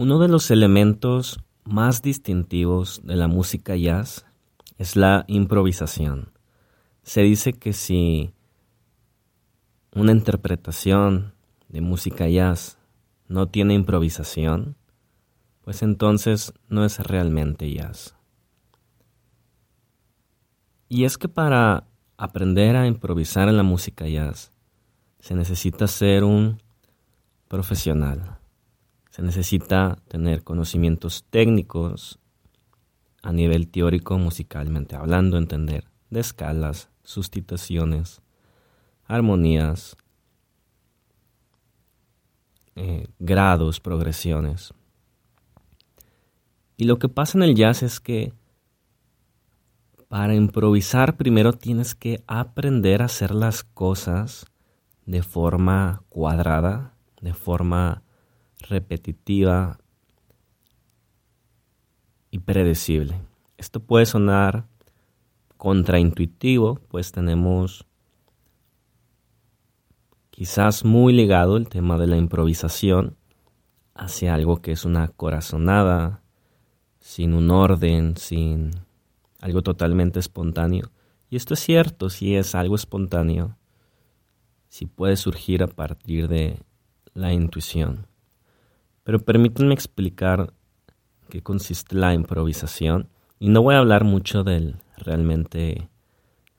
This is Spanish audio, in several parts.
Uno de los elementos más distintivos de la música jazz es la improvisación. Se dice que si una interpretación de música jazz no tiene improvisación, pues entonces no es realmente jazz. Y es que para aprender a improvisar en la música jazz se necesita ser un profesional. Se necesita tener conocimientos técnicos a nivel teórico musicalmente hablando, entender de escalas, sustituciones, armonías, eh, grados, progresiones. Y lo que pasa en el jazz es que para improvisar primero tienes que aprender a hacer las cosas de forma cuadrada, de forma repetitiva y predecible. Esto puede sonar contraintuitivo, pues tenemos quizás muy ligado el tema de la improvisación hacia algo que es una corazonada, sin un orden, sin algo totalmente espontáneo. Y esto es cierto, si es algo espontáneo, si puede surgir a partir de la intuición. Pero permítanme explicar qué consiste la improvisación. Y no voy a hablar mucho del realmente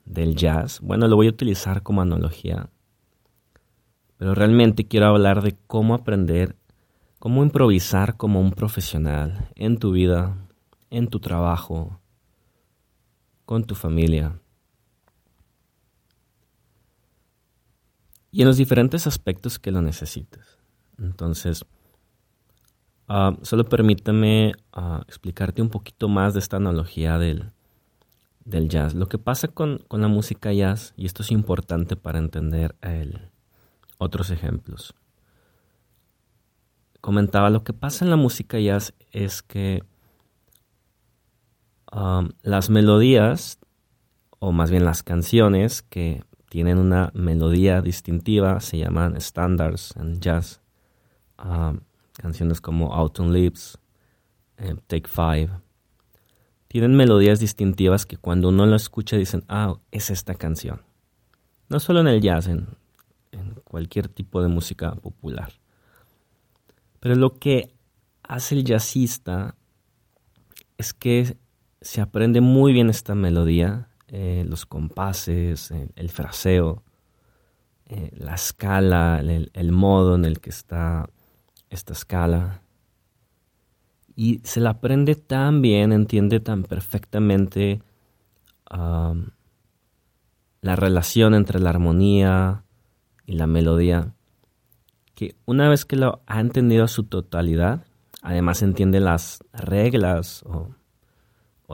del jazz. Bueno, lo voy a utilizar como analogía pero realmente quiero hablar de cómo aprender, cómo improvisar como un profesional en tu vida, en tu trabajo, con tu familia. Y en los diferentes aspectos que lo necesites. Entonces, ah, solo permítame ah, explicarte un poquito más de esta analogía del, del jazz. Lo que pasa con, con, la música jazz, y esto es importante para entender el, otros ejemplos. Comentaba, lo que pasa en la música jazz es que um, las melodías, o más bien las canciones que tienen una melodía distintiva, se llaman standards en jazz. Canciones como Autumn Leaves, eh, Take Five, tienen melodías distintivas que cuando uno lo escucha dicen, ah, es esta canción. No solo en el jazz, en en cualquier tipo de música popular. Pero lo que hace el jazzista es que se aprende muy bien esta melodía, eh, los compases, el, fraseo, eh, la escala, el, modo en el que está esta escala. Y se la aprende tan bien, entiende tan perfectamente la relación entre la armonía, y la melodía, que una vez que lo ha entendido a su totalidad, además entiende las reglas o,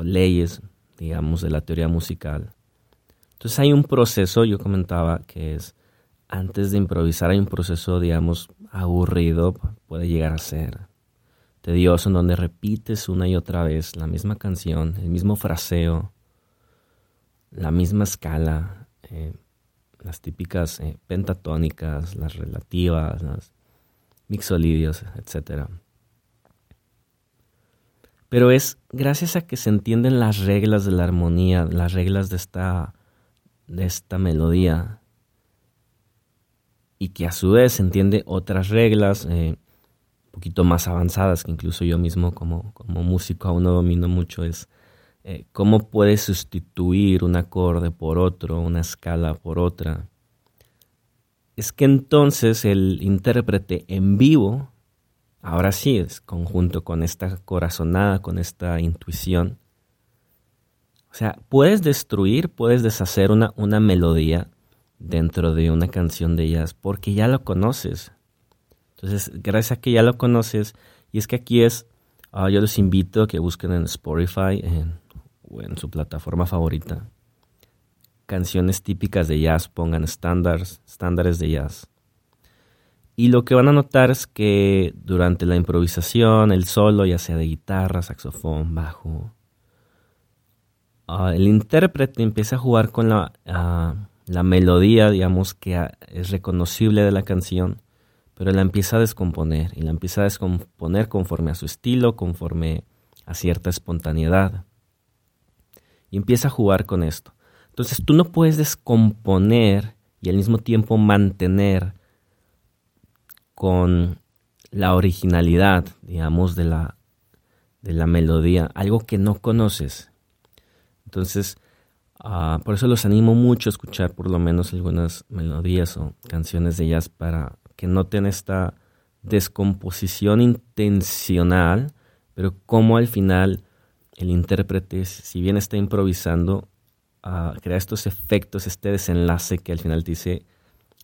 leyes, digamos, de la teoría musical. Entonces hay un proceso, yo comentaba, que es, antes de improvisar hay un proceso, digamos, aburrido, puede llegar a ser tedioso, en donde repites una y otra vez la misma canción, el mismo fraseo, la misma escala. Eh, las típicas eh, pentatónicas, las relativas, las mixolidios, etc. Pero es gracias a que se entienden las reglas de la armonía, las reglas de esta, de esta melodía, y que a su vez entiende otras reglas eh, un poquito más avanzadas, que incluso yo mismo como, como músico aún no domino mucho, es eh, cómo puedes sustituir un acorde por otro, una escala por otra. Es que entonces el intérprete en vivo, ahora sí es conjunto con esta corazonada, con esta intuición, o sea, puedes destruir, puedes deshacer una, una melodía dentro de una canción de jazz porque ya lo conoces. Entonces, gracias a que ya lo conoces, y es que aquí es, ah, yo les invito a que busquen en Spotify, en o en su plataforma favorita. Canciones típicas de jazz, pongan estándares, estándares de jazz. Y lo que van a notar es que durante la improvisación, el solo, ya sea de guitarra, saxofón, bajo, ah, el intérprete empieza a jugar con la, ah, la melodía, digamos, que es reconocible de la canción, pero la empieza a descomponer y la empieza a descomponer conforme a su estilo, conforme a cierta espontaneidad. Y empieza a jugar con esto. Entonces tú no puedes descomponer y al mismo tiempo mantener con la originalidad, digamos, de la, de la melodía, algo que no conoces. Entonces, ah, por eso los animo mucho a escuchar por lo menos algunas melodías o canciones de jazz para que noten esta descomposición intencional, pero como al final el intérprete, si bien está improvisando, uh, crea estos efectos, este desenlace que al final dice,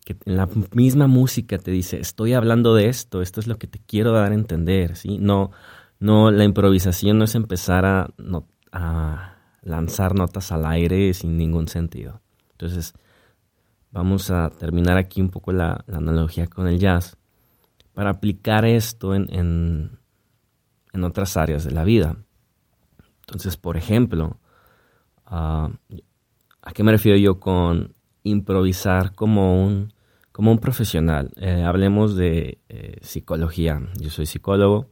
que en la misma música te dice, estoy hablando de esto, esto es lo que te quiero dar a entender, ¿sí? No, no, la improvisación no es empezar a lanzar notas al aire sin ningún sentido. Entonces, vamos a terminar aquí un poco la, analogía con el jazz para aplicar esto en, en, otras áreas de la vida. Entonces, por ejemplo, ah, ¿a qué me refiero yo con improvisar como un como un profesional. Eh, hablemos de eh, psicología. Yo soy psicólogo.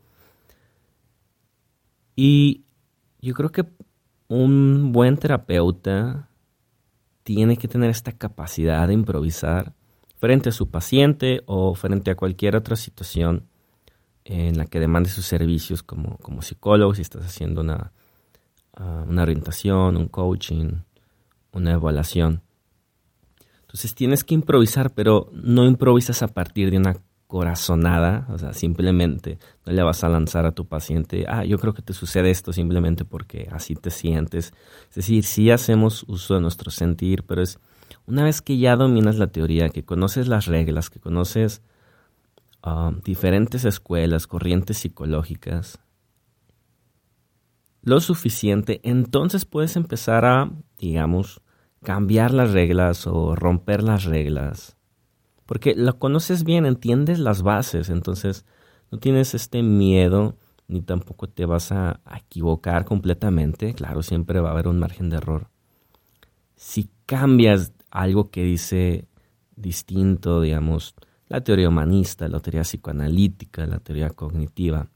Y yo creo que un buen terapeuta tiene que tener esta capacidad de improvisar frente a su paciente o frente a cualquier otra situación en la que demande sus servicios como, como psicólogo, si estás haciendo una, ah, una orientación, un coaching, una evaluación. Entonces tienes que improvisar, pero no improvisas a partir de una corazonada, o sea, simplemente no le vas a lanzar a tu paciente, ah, yo creo que te sucede esto simplemente porque así te sientes. Es decir, sí hacemos uso de nuestro sentir, pero es una vez que ya dominas la teoría, que conoces las reglas, que conoces ah, diferentes escuelas, corrientes psicológicas, lo suficiente, entonces puedes empezar a, digamos, cambiar las reglas o romper las reglas. Porque lo conoces bien, entiendes las bases, entonces no tienes este miedo ni tampoco te vas a, equivocar completamente. Claro, siempre va a haber un margen de error. Si cambias algo que dice distinto, digamos, la teoría humanista, la teoría psicoanalítica, la teoría cognitiva,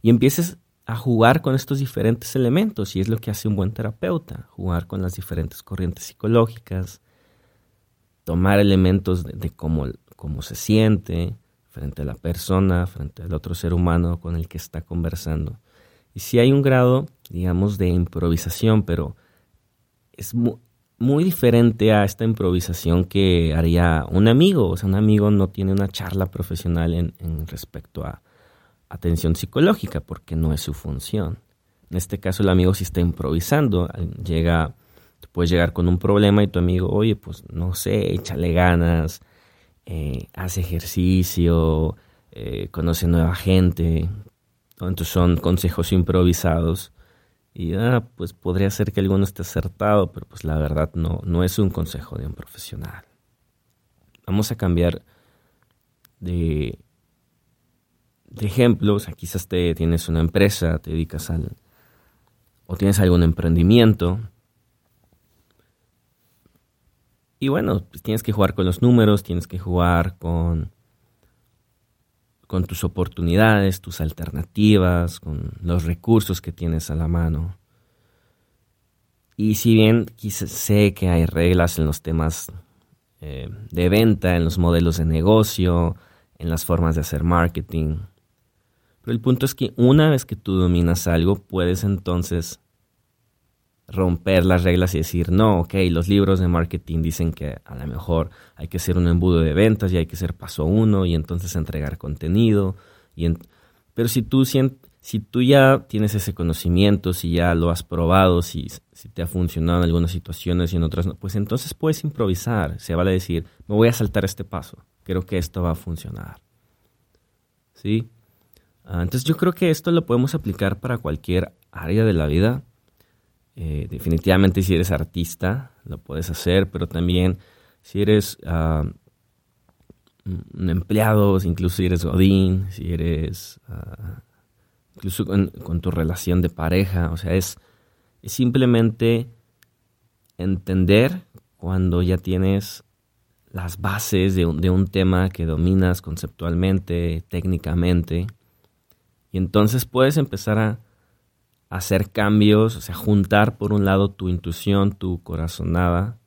y empieces a jugar con estos diferentes elementos y es lo que hace un buen terapeuta, jugar con las diferentes corrientes psicológicas, tomar elementos de, cómo, cómo se siente frente a la persona, frente al otro ser humano con el que está conversando. Y si hay un grado, digamos, de improvisación, pero es muy, diferente a esta improvisación que haría un amigo. O sea, un amigo no tiene una charla profesional en respecto a, atención psicológica porque no es su función. En este caso el amigo si está improvisando, llega, puedes llegar con un problema y tu amigo, oye, pues no sé, échale ganas, eh, hace ejercicio, eh, conoce nueva gente. Entonces son consejos improvisados. Y ah, pues podría ser que alguno esté acertado, pero pues la verdad no, no es un consejo de un profesional. Vamos a cambiar de de ejemplos, quizás te tienes una empresa, te dedicas al o tienes algún emprendimiento. Y bueno, pues tienes que jugar con los números, tienes que jugar con con tus oportunidades, tus alternativas, con los recursos que tienes a la mano. Y si bien sé que hay reglas en los temas eh, de venta, en los modelos de negocio, en las formas de hacer marketing, pero el punto es que una vez que tú dominas algo, puedes entonces romper las reglas y decir, no, ok, los libros de marketing dicen que a lo mejor hay que hacer un embudo de ventas y hay que hacer paso uno y entonces entregar contenido. Y Pero si tú, si tú ya tienes ese conocimiento, si ya lo has probado, si, si te ha funcionado en algunas situaciones y en otras no, pues entonces puedes improvisar. Se vale decir, me voy a saltar este paso, creo que esto va a funcionar. ¿Sí? Ah, entonces yo creo que esto lo podemos aplicar para cualquier área de la vida. Eh, definitivamente si eres artista lo puedes hacer, pero también si eres ah, un empleado, incluso si eres godín, si eres ah, incluso con, tu relación de pareja, o sea, es, es simplemente entender cuando ya tienes las bases de un, de un tema que dominas conceptualmente, técnicamente, y entonces puedes empezar a hacer cambios, o sea, juntar por un lado tu intuición, tu corazonada,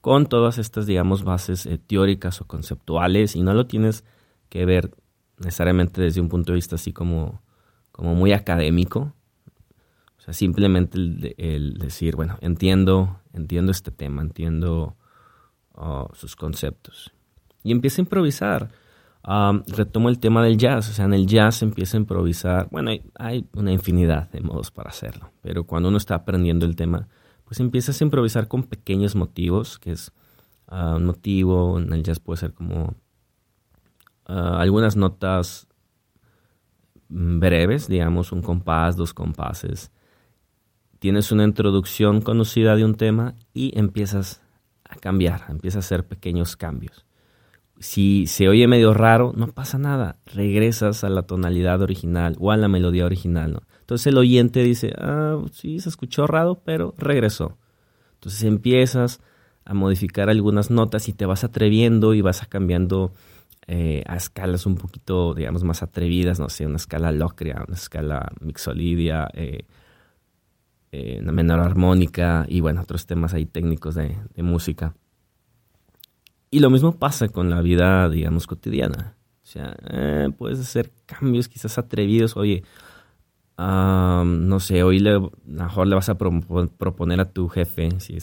con todas estas, digamos, bases eh, teóricas o conceptuales, y no lo tienes que ver necesariamente desde un punto de vista así como, como muy académico. O sea, simplemente el, decir, bueno, entiendo, entiendo este tema, entiendo oh, sus conceptos. Y empieza a improvisar retomo el tema del jazz, o sea, en el jazz empieza a improvisar, bueno, hay, una infinidad de modos para hacerlo, pero cuando uno está aprendiendo el tema, pues empiezas a improvisar con pequeños motivos, que es ah, un motivo, en el jazz puede ser como ah, algunas notas breves, digamos, un compás, dos compases. Tienes una introducción conocida de un tema y empiezas a cambiar, empiezas a hacer pequeños cambios. Si se oye medio raro, no pasa nada. Regresas a la tonalidad original o a la melodía original. ¿no? Entonces el oyente dice, ah, sí, se escuchó raro, pero regresó. Entonces empiezas a modificar algunas notas y te vas atreviendo y vas a cambiando eh, a escalas un poquito, digamos, más atrevidas, no sé, una escala locria, una escala mixolidia, eh, eh, una menor armónica y bueno, otros temas ahí técnicos de música. Y lo mismo pasa con la vida, digamos, cotidiana. O sea, eh, puedes hacer cambios quizás atrevidos. Oye, no sé, hoy le, mejor le vas a proponer a tu jefe, si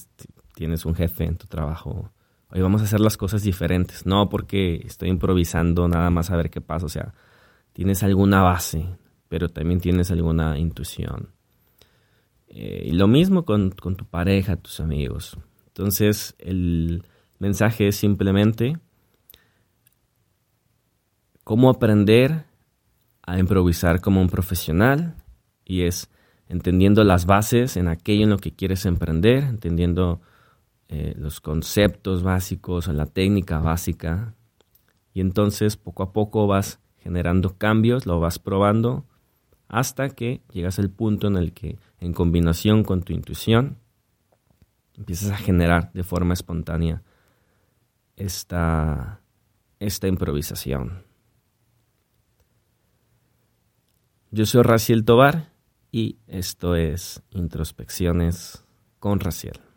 tienes un jefe en tu trabajo, hoy vamos a hacer las cosas diferentes. No porque estoy improvisando nada más a ver qué pasa. O sea, tienes alguna base, pero también tienes alguna intuición. Eh, y lo mismo con, con tu pareja, tus amigos. Entonces, el mensaje es simplemente cómo aprender a improvisar como un profesional y es entendiendo las bases en aquello en lo que quieres emprender, entendiendo eh, los conceptos básicos en la técnica básica. Y entonces poco a poco vas generando cambios, lo vas probando hasta que llegas al punto en el que en combinación con tu intuición empiezas a generar de forma espontánea esta, esta improvisación. Yo soy Raciel Tobar y esto es Introspecciones con Raciel.